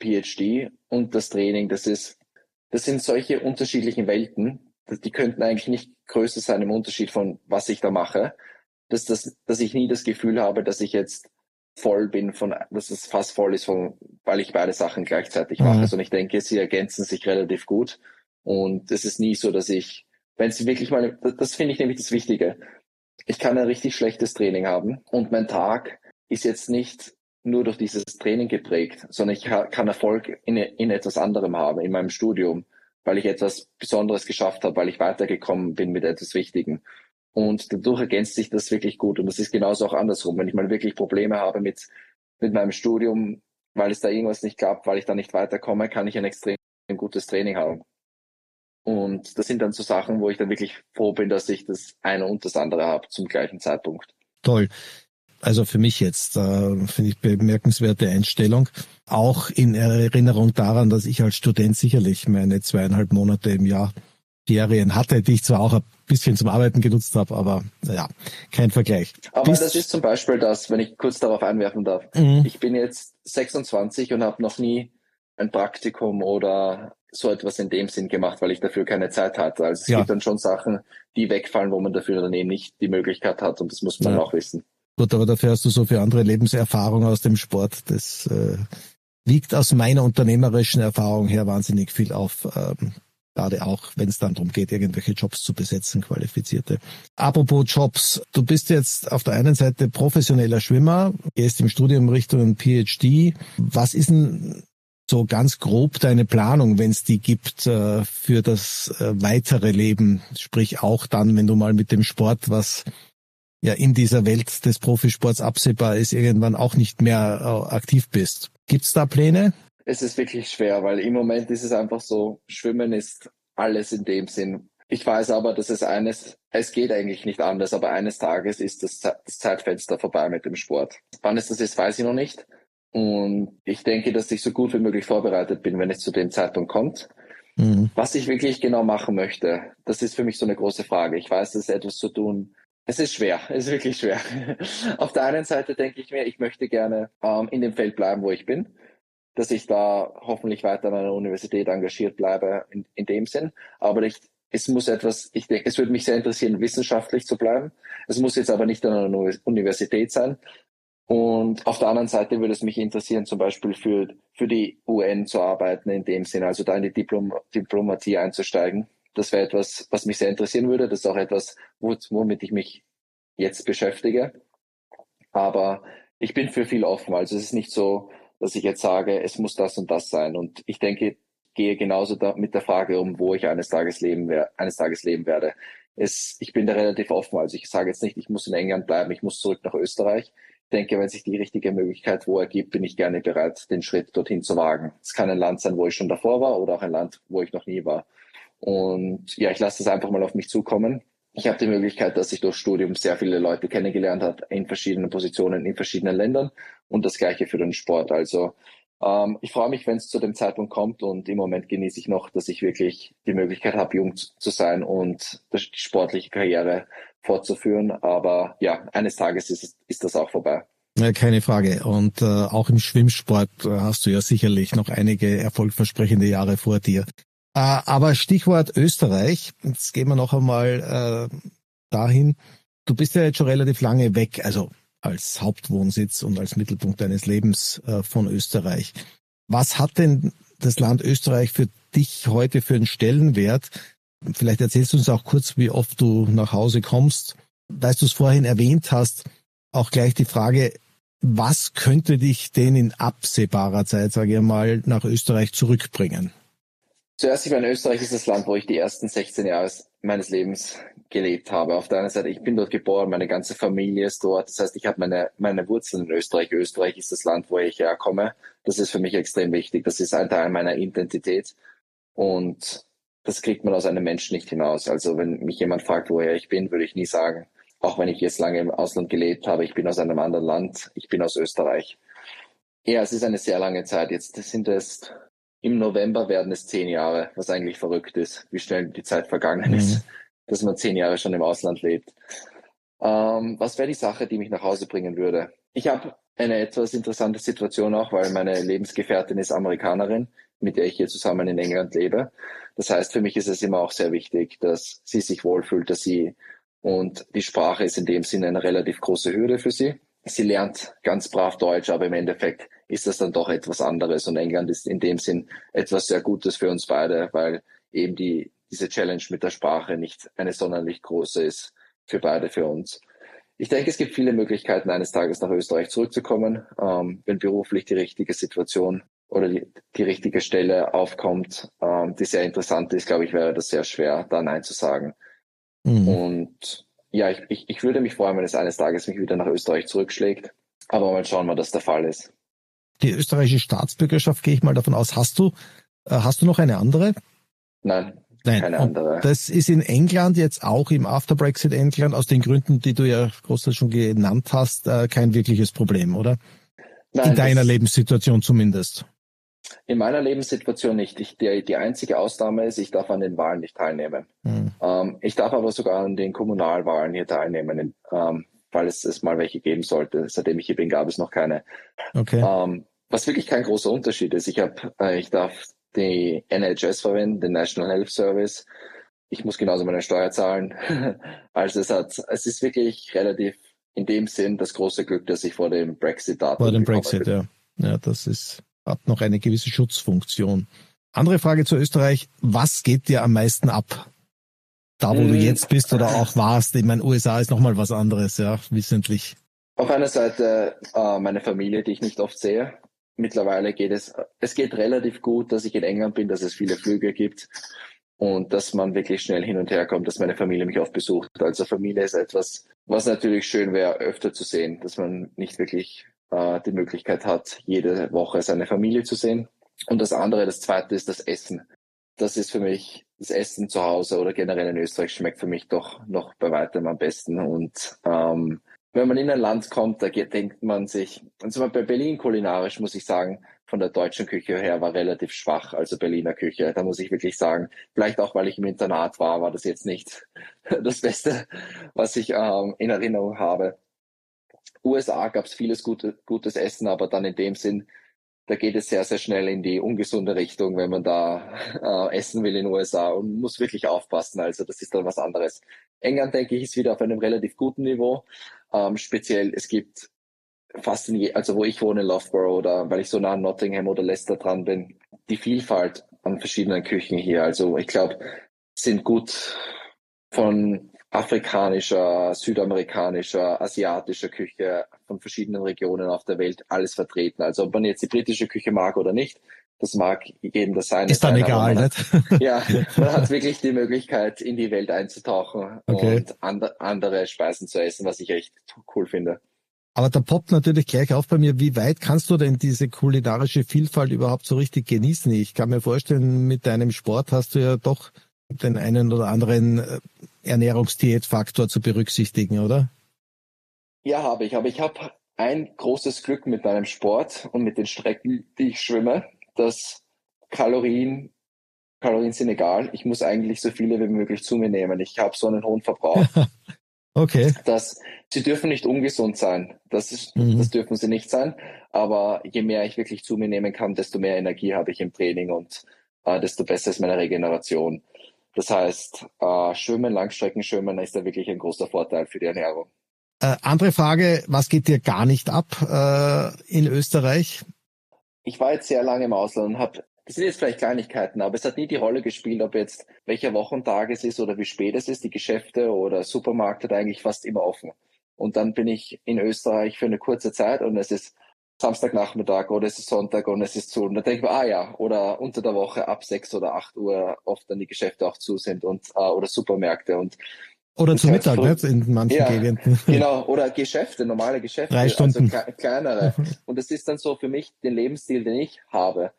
PhD und das Training, das ist, das sind solche unterschiedlichen Welten, die könnten eigentlich nicht größer sein im Unterschied von was ich da mache, dass, das, dass ich nie das Gefühl habe, dass ich jetzt voll bin von, dass es fast voll ist, von, weil ich beide Sachen gleichzeitig mache. Mhm. Also ich denke, sie ergänzen sich relativ gut. Und es ist nie so, dass ich, wenn sie wirklich mal, das, das finde ich nämlich das Wichtige. Ich kann ein richtig schlechtes Training haben und mein Tag ist jetzt nicht nur durch dieses Training geprägt, sondern ich kann Erfolg in, in etwas anderem haben, in meinem Studium, weil ich etwas Besonderes geschafft habe, weil ich weitergekommen bin mit etwas Wichtigen. Und dadurch ergänzt sich das wirklich gut. Und das ist genauso auch andersrum. Wenn ich mal wirklich Probleme habe mit, mit meinem Studium, weil es da irgendwas nicht klappt, weil ich da nicht weiterkomme, kann ich ein extrem gutes Training haben. Und das sind dann so Sachen, wo ich dann wirklich froh bin, dass ich das eine und das andere habe zum gleichen Zeitpunkt. Toll. Also für mich jetzt äh, finde ich bemerkenswerte Einstellung. Auch in Erinnerung daran, dass ich als Student sicherlich meine zweieinhalb Monate im Jahr Ferien hatte, die ich zwar auch ein bisschen zum Arbeiten genutzt habe, aber naja, kein Vergleich. Aber Bis das ist zum Beispiel das, wenn ich kurz darauf einwerfen darf. Mhm. Ich bin jetzt 26 und habe noch nie ein Praktikum oder so etwas in dem Sinn gemacht, weil ich dafür keine Zeit hatte. Also es ja. gibt dann schon Sachen, die wegfallen, wo man dafür dann eben nicht die Möglichkeit hat und das muss man ja. auch wissen. Gut, aber dafür hast du so viel andere Lebenserfahrung aus dem Sport. Das äh, wiegt aus meiner unternehmerischen Erfahrung her wahnsinnig viel auf. Ähm, gerade auch, wenn es dann darum geht, irgendwelche Jobs zu besetzen, qualifizierte. Apropos Jobs, du bist jetzt auf der einen Seite professioneller Schwimmer, gehst im Studium Richtung PhD. Was ist denn so ganz grob deine Planung, wenn es die gibt, äh, für das äh, weitere Leben? Sprich auch dann, wenn du mal mit dem Sport was ja in dieser Welt des Profisports absehbar ist, irgendwann auch nicht mehr äh, aktiv bist. Gibt's da Pläne? Es ist wirklich schwer, weil im Moment ist es einfach so, Schwimmen ist alles in dem Sinn. Ich weiß aber, dass es eines, es geht eigentlich nicht anders, aber eines Tages ist das, das Zeitfenster vorbei mit dem Sport. Wann es das ist, weiß ich noch nicht. Und ich denke, dass ich so gut wie möglich vorbereitet bin, wenn es zu dem Zeitpunkt kommt. Mhm. Was ich wirklich genau machen möchte, das ist für mich so eine große Frage. Ich weiß, das ist etwas zu tun, es ist schwer, es ist wirklich schwer. Auf der einen Seite denke ich mir, ich möchte gerne ähm, in dem Feld bleiben, wo ich bin, dass ich da hoffentlich weiter an einer Universität engagiert bleibe in, in dem Sinn. Aber ich, es muss etwas, ich denke, es würde mich sehr interessieren, wissenschaftlich zu bleiben. Es muss jetzt aber nicht an einer Universität sein. Und auf der anderen Seite würde es mich interessieren, zum Beispiel für, für die UN zu arbeiten in dem Sinn, also da in die Diplom Diplomatie einzusteigen das wäre etwas, was mich sehr interessieren würde. Das ist auch etwas, womit ich mich jetzt beschäftige. Aber ich bin für viel offen. Also es ist nicht so, dass ich jetzt sage, es muss das und das sein. Und ich denke, gehe genauso da mit der Frage um, wo ich eines Tages leben, eines Tages leben werde. Es, ich bin da relativ offen. Also ich sage jetzt nicht, ich muss in England bleiben, ich muss zurück nach Österreich. Ich denke, wenn sich die richtige Möglichkeit wo ergibt, bin ich gerne bereit, den Schritt dorthin zu wagen. Es kann ein Land sein, wo ich schon davor war oder auch ein Land, wo ich noch nie war. Und ja, ich lasse das einfach mal auf mich zukommen. Ich habe die Möglichkeit, dass ich durch Studium sehr viele Leute kennengelernt habe in verschiedenen Positionen in verschiedenen Ländern und das gleiche für den Sport. Also Ähm, ich freue mich, wenn es zu dem Zeitpunkt kommt und im Moment genieße ich noch, dass ich wirklich die Möglichkeit habe, jung zu sein und die sportliche Karriere fortzuführen. Aber ja, eines Tages ist, ist das auch vorbei. Keine Frage. Und äh, auch im Schwimmsport äh, hast du ja sicherlich noch einige erfolgversprechende Jahre vor dir. Äh, aber Stichwort Österreich. Jetzt gehen wir noch einmal äh, dahin. Du bist ja jetzt schon relativ lange weg, also als Hauptwohnsitz und als Mittelpunkt deines Lebens äh, von Österreich. Was hat denn das Land Österreich für dich heute für einen Stellenwert? Vielleicht erzählst du uns auch kurz, wie oft du nach Hause kommst. Da du es vorhin erwähnt hast, auch gleich die Frage, was könnte dich denn in absehbarer Zeit, sage ich mal, nach Österreich zurückbringen? Zuerst, ich meine, Österreich ist das Land, wo ich die ersten 16 Jahre meines Lebens gelebt habe. Auf der einen Seite, ich bin dort geboren, meine ganze Familie ist dort. Das heißt, ich habe meine, meine Wurzeln in Österreich. Österreich ist das Land, wo ich herkomme. Das ist für mich extrem wichtig. Das ist ein Teil meiner Identität. Und das kriegt man aus einem Menschen nicht hinaus. Also wenn mich jemand fragt, woher ich bin, würde ich nie sagen, auch wenn ich jetzt lange im Ausland gelebt habe, ich bin aus einem anderen Land, ich bin aus Österreich. Ja, es ist eine sehr lange Zeit. Jetzt sind es im November werden es zehn Jahre, was eigentlich verrückt ist, wie schnell die Zeit vergangen ist, mhm. dass man zehn Jahre schon im Ausland lebt. Ähm, was wäre die Sache, die mich nach Hause bringen würde? Ich habe eine etwas interessante Situation auch, weil meine Lebensgefährtin ist Amerikanerin, mit der ich hier zusammen in England lebe. Das heißt, für mich ist es immer auch sehr wichtig, dass sie sich wohlfühlt, dass sie und die Sprache ist in dem Sinne eine relativ große Hürde für sie. Sie lernt ganz brav Deutsch, aber im Endeffekt ist das dann doch etwas anderes. Und England ist in dem Sinn etwas sehr Gutes für uns beide, weil eben die, diese Challenge mit der Sprache nicht eine sonderlich große ist für beide, für uns. Ich denke, es gibt viele Möglichkeiten, eines Tages nach Österreich zurückzukommen, ähm, wenn beruflich die richtige Situation oder die, die richtige Stelle aufkommt, ähm, die sehr interessant ist, glaube ich, wäre das sehr schwer, da Nein zu sagen. Mhm. Und ja, ich, ich, ich würde mich freuen, wenn es eines Tages mich wieder nach Österreich zurückschlägt. Aber mal schauen, wann das der Fall ist. Die österreichische Staatsbürgerschaft gehe ich mal davon aus. Hast du, äh, hast du noch eine andere? Nein, Nein, keine andere. Das ist in England jetzt auch im After-Brexit England aus den Gründen, die du ja großteils schon genannt hast, äh, kein wirkliches Problem, oder? Nein, in deiner Lebenssituation zumindest. In meiner Lebenssituation nicht. Ich, die, die einzige Ausnahme ist, ich darf an den Wahlen nicht teilnehmen. Mhm. Ähm, ich darf aber sogar an den Kommunalwahlen hier teilnehmen, ähm, weil es, es mal welche geben sollte. Seitdem ich hier bin, gab es noch keine. Okay. Ähm, was wirklich kein großer Unterschied ist. Ich habe, äh, ich darf die NHS verwenden, den National Health Service. Ich muss genauso meine Steuer zahlen. also es hat, es ist wirklich relativ in dem Sinn das große Glück, dass ich vor dem Brexit da Vor dem Brexit, bin. ja. Ja, das ist hat noch eine gewisse Schutzfunktion. Andere Frage zu Österreich. Was geht dir am meisten ab? Da, wo hm. du jetzt bist oder auch warst. Ich meine, USA ist nochmal was anderes, ja, wissentlich. Auf einer Seite äh, meine Familie, die ich nicht oft sehe. Mittlerweile geht es, es geht relativ gut, dass ich in England bin, dass es viele Flüge gibt und dass man wirklich schnell hin und her kommt, dass meine Familie mich oft besucht. Also Familie ist etwas, was natürlich schön wäre, öfter zu sehen, dass man nicht wirklich äh, die Möglichkeit hat, jede Woche seine Familie zu sehen. Und das andere, das zweite ist das Essen. Das ist für mich, das Essen zu Hause oder generell in Österreich schmeckt für mich doch noch bei weitem am besten. Und ähm, wenn man in ein Land kommt, da denkt man sich, und zum Beispiel bei Berlin kulinarisch muss ich sagen, von der deutschen Küche her war relativ schwach, also Berliner Küche. Da muss ich wirklich sagen, vielleicht auch, weil ich im Internat war, war das jetzt nicht das Beste, was ich ähm, in Erinnerung habe. USA gab es vieles gute, gutes Essen, aber dann in dem Sinn, da geht es sehr, sehr schnell in die ungesunde Richtung, wenn man da äh, essen will in den USA und muss wirklich aufpassen. Also das ist dann was anderes. England, denke ich, ist wieder auf einem relativ guten Niveau. Ähm, speziell, es gibt fast in je, also wo ich wohne Loughborough oder weil ich so nah an Nottingham oder Leicester dran bin, die Vielfalt an verschiedenen Küchen hier. Also ich glaube, sind gut von afrikanischer, südamerikanischer, asiatischer Küche von verschiedenen Regionen auf der Welt alles vertreten. Also ob man jetzt die britische Küche mag oder nicht, das mag jedem das sein. Ist dann sein, egal, man hat, Ja, man hat wirklich die Möglichkeit, in die Welt einzutauchen okay. und and andere Speisen zu essen, was ich echt cool finde. Aber da poppt natürlich gleich auf bei mir, wie weit kannst du denn diese kulinarische Vielfalt überhaupt so richtig genießen? Ich kann mir vorstellen, mit deinem Sport hast du ja doch den einen oder anderen äh, Ernährungsdiätfaktor zu berücksichtigen, oder? Ja, habe ich. Aber ich habe ein großes Glück mit meinem Sport und mit den Strecken, die ich schwimme, dass Kalorien, Kalorien sind egal. Ich muss eigentlich so viele wie möglich zu mir nehmen. Ich habe so einen hohen Verbrauch. okay. Dass sie dürfen nicht ungesund sein. Das, ist, mhm. das dürfen sie nicht sein. Aber je mehr ich wirklich zu mir nehmen kann, desto mehr Energie habe ich im Training und äh, desto besser ist meine Regeneration. Das heißt, äh, Schwimmen, Langstreckenschwimmen ist da wirklich ein großer Vorteil für die Ernährung. Äh, andere Frage, was geht dir gar nicht ab äh, in Österreich? Ich war jetzt sehr lange im Ausland und habe, das sind jetzt vielleicht Kleinigkeiten, aber es hat nie die Rolle gespielt, ob jetzt welcher Wochentag es ist oder wie spät es ist. Die Geschäfte oder Supermarkt hat eigentlich fast immer offen. Und dann bin ich in Österreich für eine kurze Zeit und es ist Samstagnachmittag oder es ist Sonntag und es ist zu. Und dann denke ich mir, ah ja, oder unter der Woche ab sechs oder acht Uhr oft dann die Geschäfte auch zu sind und äh, oder Supermärkte. Und oder zu Mittag, ne? in manchen ja, Gegenden. Genau, oder Geschäfte, normale Geschäfte, Drei Stunden. also kleinere. Und das ist dann so für mich den Lebensstil, den ich habe.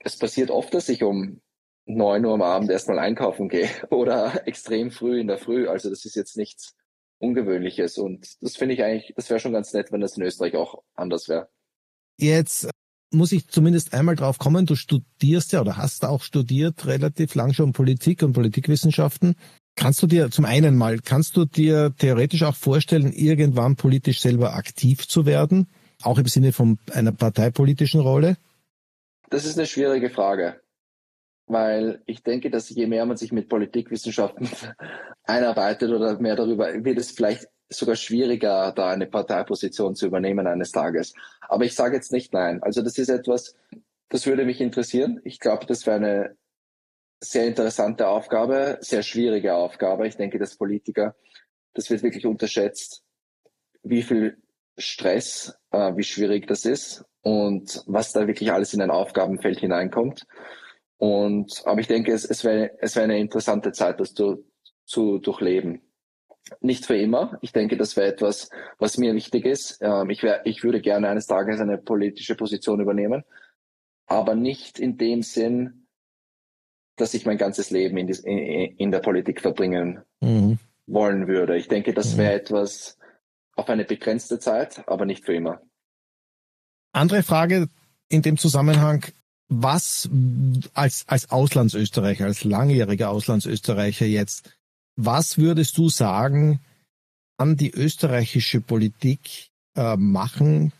Es passiert oft, dass ich um neun Uhr am Abend erstmal einkaufen gehe oder extrem früh in der Früh. Also das ist jetzt nichts Ungewöhnliches. Und das finde ich eigentlich, das wäre schon ganz nett, wenn das in Österreich auch anders wäre. Jetzt muss ich zumindest einmal drauf kommen, du studierst ja oder hast auch studiert relativ lang schon Politik und Politikwissenschaften. Kannst du dir zum einen mal, kannst du dir theoretisch auch vorstellen, irgendwann politisch selber aktiv zu werden? Auch im Sinne von einer parteipolitischen Rolle? Das ist eine schwierige Frage, weil ich denke, dass je mehr man sich mit Politikwissenschaften einarbeitet oder mehr darüber, wird es vielleicht sogar schwieriger, da eine Parteiposition zu übernehmen eines Tages. Aber ich sage jetzt nicht nein. Also das ist etwas, das würde mich interessieren. Ich glaube, das wäre eine sehr interessante Aufgabe, sehr schwierige Aufgabe. Ich denke, dass Politiker, das wird wirklich unterschätzt, wie viel Stress, äh, wie schwierig das ist und was da wirklich alles in ein Aufgabenfeld hineinkommt. Und, aber ich denke, es, es wäre es wäre eine interessante Zeit, das zu, zu durchleben. Nicht für immer. Ich denke, das wäre etwas, was mir wichtig ist. Ähm, ich, wär, ich würde gerne eines Tages eine politische Position übernehmen, aber nicht in dem Sinn, dass ich mein ganzes Leben in, die, in, in der Politik verbringen mhm. wollen würde. Ich denke, das wäre mhm. etwas auf eine begrenzte Zeit, aber nicht für immer. Andere Frage in dem Zusammenhang. Was als, als Auslandsösterreicher, als langjähriger Auslandsösterreicher jetzt, was würdest du sagen, kann die österreichische Politik äh, machen,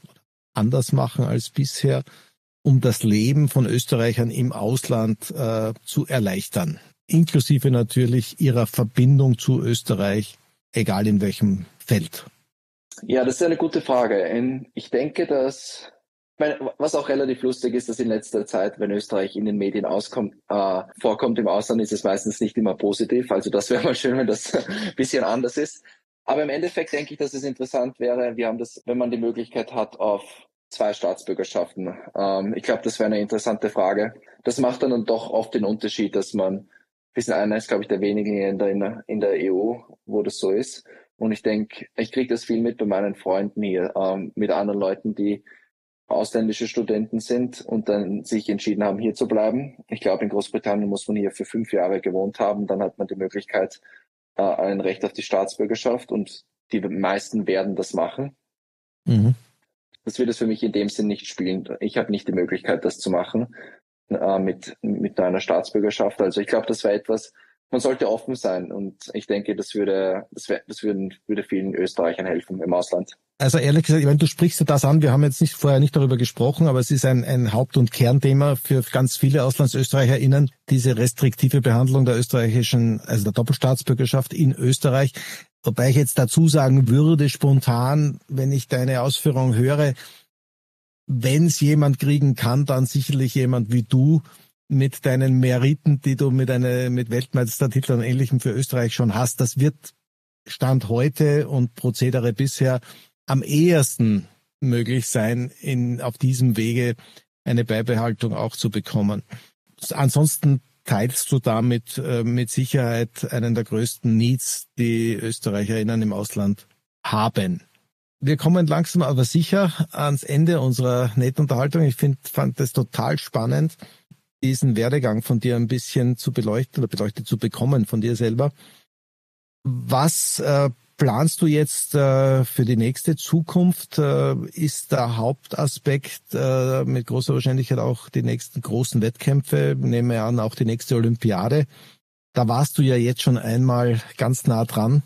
anders machen als bisher, um das Leben von Österreichern im Ausland äh, zu erleichtern. Inklusive natürlich ihrer Verbindung zu Österreich, egal in welchem Feld. Ja, das ist eine gute Frage. Ich denke, dass was auch relativ lustig ist, dass in letzter Zeit, wenn Österreich in den Medien auskommt, äh, vorkommt im Ausland, ist es meistens nicht immer positiv. Also das wäre mal schön, wenn das ein bisschen anders ist. Aber im Endeffekt denke ich, dass es interessant wäre, wir haben das, wenn man die Möglichkeit hat, auf zwei Staatsbürgerschaften? Ähm, ich glaube, das wäre eine interessante Frage. Das macht dann doch oft den Unterschied, dass man, wir sind einer glaube ich, der wenigen in der, in der EU, wo das so ist. Und ich denke, ich kriege das viel mit bei meinen Freunden hier, ähm, mit anderen Leuten, die ausländische Studenten sind und dann sich entschieden haben, hier zu bleiben. Ich glaube, in Großbritannien muss man hier für fünf Jahre gewohnt haben. Dann hat man die Möglichkeit, äh, ein Recht auf die Staatsbürgerschaft und die meisten werden das machen. Mhm das wird es für mich in dem Sinn nicht spielen. Ich habe nicht die Möglichkeit, das zu machen äh, mit, mit einer Staatsbürgerschaft. Also ich glaube, das wäre etwas, man sollte offen sein und ich denke, das würde, das, wär, das würden, würde vielen Österreichern helfen im Ausland. Also ehrlich gesagt, ich meine, du sprichst ja das an, wir haben jetzt nicht vorher nicht darüber gesprochen, aber es ist ein, ein Haupt- und Kernthema für ganz viele AuslandsösterreicherInnen, diese restriktive Behandlung der österreichischen, also der Doppelstaatsbürgerschaft in Österreich. Wobei ich jetzt dazu sagen würde, spontan, wenn ich deine Ausführung höre, wenn es jemand kriegen kann, dann sicherlich jemand wie du mit deinen Meriten, die du mit einer mit Weltmeistertiteln und Ähnlichem für Österreich schon hast. Das wird Stand heute und Prozedere bisher am ehesten möglich sein, in, auf diesem Wege eine Beibehaltung auch zu bekommen. Ansonsten teilst du damit äh, mit Sicherheit einen der größten Needs, die Österreicherinnen im Ausland haben. Wir kommen langsam aber sicher ans Ende unserer netten Unterhaltung. Ich find, fand es total spannend, diesen Werdegang von dir ein bisschen zu beleuchten oder beleuchtet zu bekommen von dir selber. Was äh, planst du jetzt äh, für die nächste Zukunft? Äh, ist der Hauptaspekt äh, mit großer Wahrscheinlichkeit auch die nächsten großen Wettkämpfe, nehme an, auch die nächste Olympiade. Da warst du ja jetzt schon einmal ganz nah dran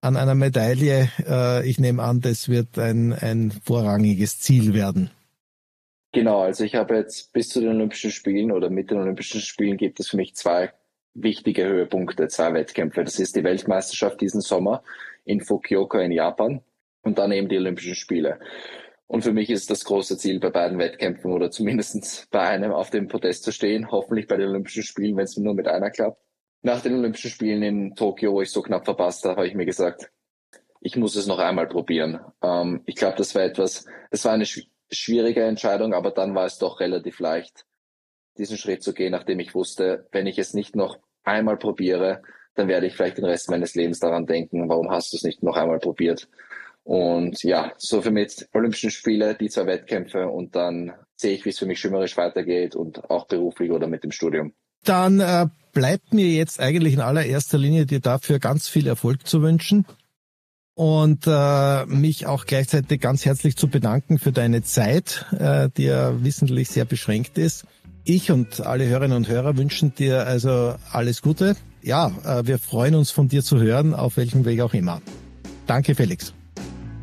an einer Medaille. Äh, ich nehme an, das wird ein, ein vorrangiges Ziel werden. Genau, also ich habe jetzt bis zu den Olympischen Spielen oder mit den Olympischen Spielen gibt es für mich zwei wichtige Höhepunkte, zwei Wettkämpfe. Das ist die Weltmeisterschaft diesen Sommer in Fukuoka in Japan und dann eben die Olympischen Spiele. Und für mich ist das große Ziel bei beiden Wettkämpfen oder zumindest bei einem auf dem Podest zu stehen, hoffentlich bei den Olympischen Spielen, wenn es nur mit einer klappt. Nach den Olympischen Spielen in Tokio, wo ich so knapp verpasst habe, habe ich mir gesagt, ich muss es noch einmal probieren. Ähm, ich glaube, das war etwas, es war eine schwierige Entscheidung, aber dann war es doch relativ leicht, diesen Schritt zu gehen, nachdem ich wusste, wenn ich es nicht noch einmal probiere, dann werde ich vielleicht den Rest meines Lebens daran denken, warum hast du es nicht noch einmal probiert? Und ja, so für mich Olympischen Spiele, die zwei Wettkämpfe und dann sehe ich, wie es für mich schwimmerisch weitergeht und auch beruflich oder mit dem Studium. Dann äh, bleibt mir jetzt eigentlich in allererster Linie dir dafür ganz viel Erfolg zu wünschen und äh, mich auch gleichzeitig ganz herzlich zu bedanken für deine Zeit, äh, die ja wissentlich sehr beschränkt ist. Ich und alle Hörerinnen und Hörer wünschen dir also alles Gute. Ja, äh, wir freuen uns von dir zu hören, auf welchem Weg auch immer. Danke, Felix.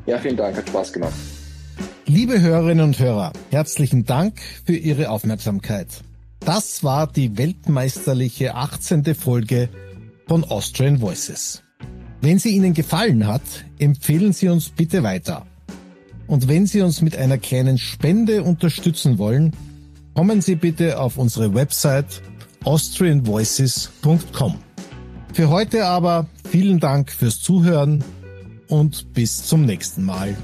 Ja, vielen Dank, hat Spaß gemacht. Liebe Hörerinnen und Hörer, herzlichen Dank für Ihre Aufmerksamkeit. Das war die weltmeisterliche 18. Folge von Austrian Voices. Wenn sie Ihnen gefallen hat, empfehlen Sie uns bitte weiter. Und wenn Sie uns mit einer kleinen Spende unterstützen wollen, kommen Sie bitte auf unsere Website austrianvoices.com. Für heute aber vielen Dank fürs Zuhören und bis zum nächsten Mal.